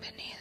bienvenido.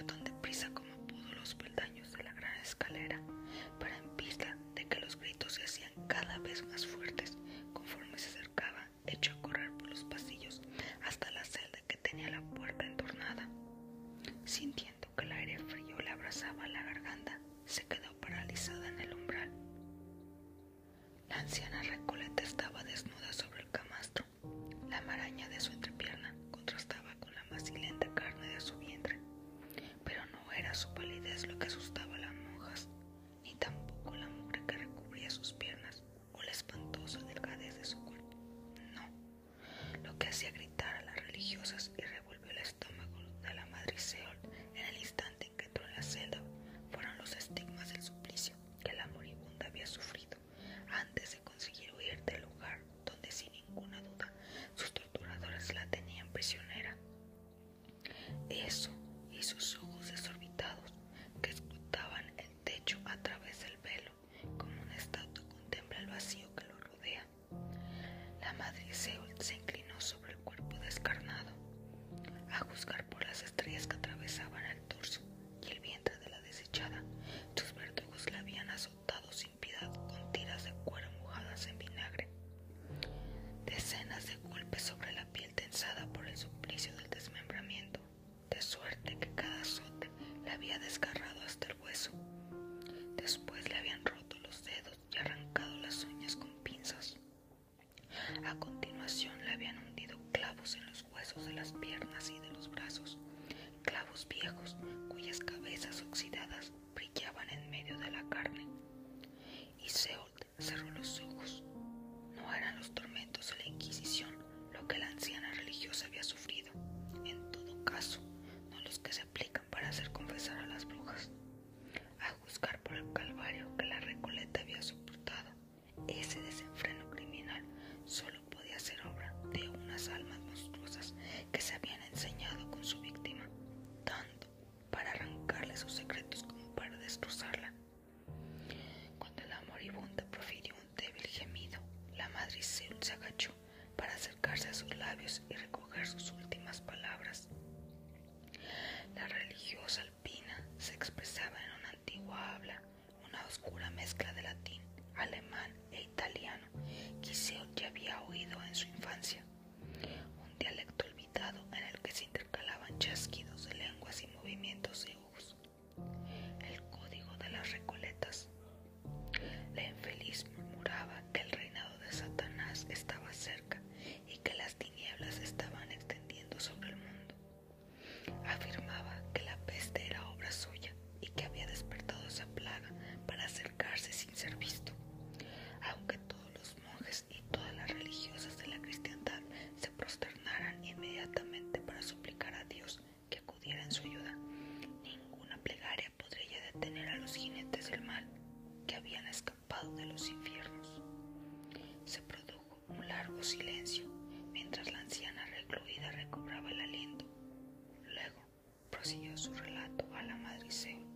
subió tan deprisa como pudo los peldaños de la gran escalera, para en vista de que los gritos se hacían cada vez más fuertes conforme se acercaba, hecho a correr por los pasillos hasta la celda que tenía la puerta entornada. Sintiendo que el aire frío le abrazaba la garganta, se quedó paralizada en el umbral. La anciana Recoleta estaba desnuda sobre palidez lo que asustaba. su relato a la madre Zeus.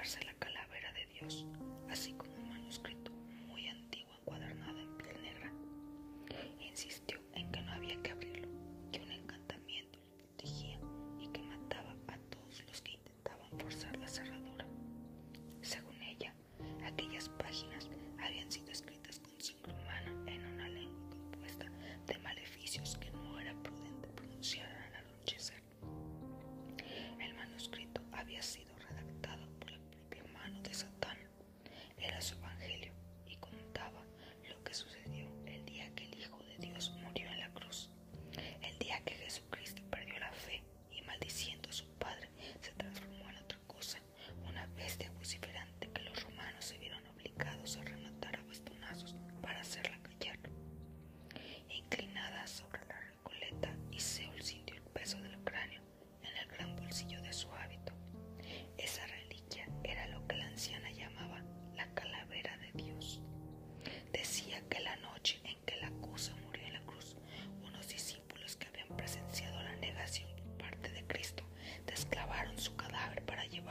llevarse la calavera de Dios, así como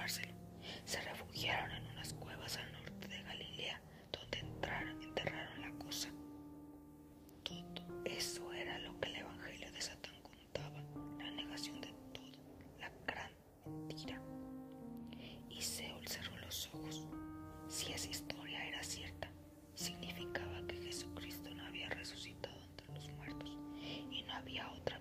Se refugiaron en unas cuevas al norte de Galilea, donde entraron, enterraron la cosa. Todo eso era lo que el Evangelio de Satán contaba, la negación de todo, la gran mentira. Y Seol cerró los ojos. Si esa historia era cierta, significaba que Jesucristo no había resucitado entre los muertos y no había otra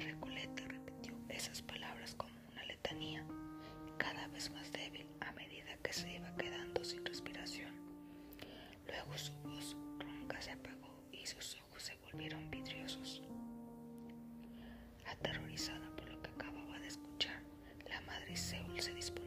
Recoleta repitió esas palabras como una letanía, cada vez más débil a medida que se iba quedando sin respiración. Luego su voz ronca se apagó y sus ojos se volvieron vidriosos. Aterrorizada por lo que acababa de escuchar, la madre Seul se dispuso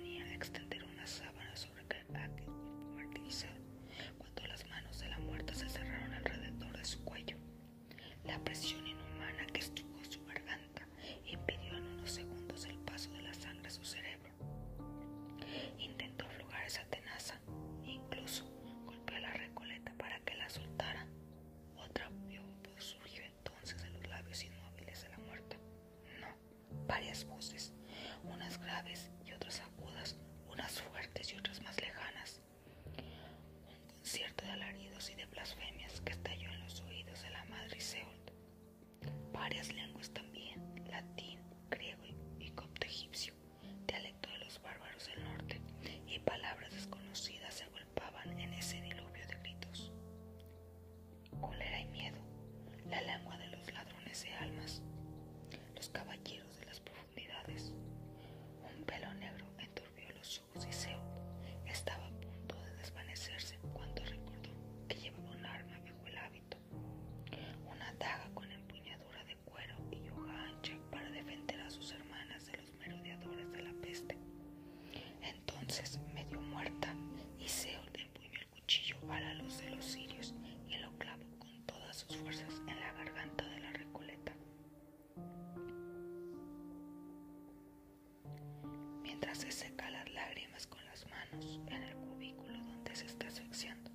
mientras se seca las lágrimas con las manos en el cubículo donde se está asfixiando.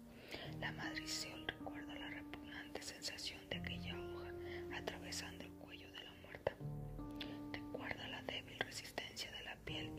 La madriciol recuerda la repugnante sensación de aquella hoja atravesando el cuello de la muerta. Recuerda la débil resistencia de la piel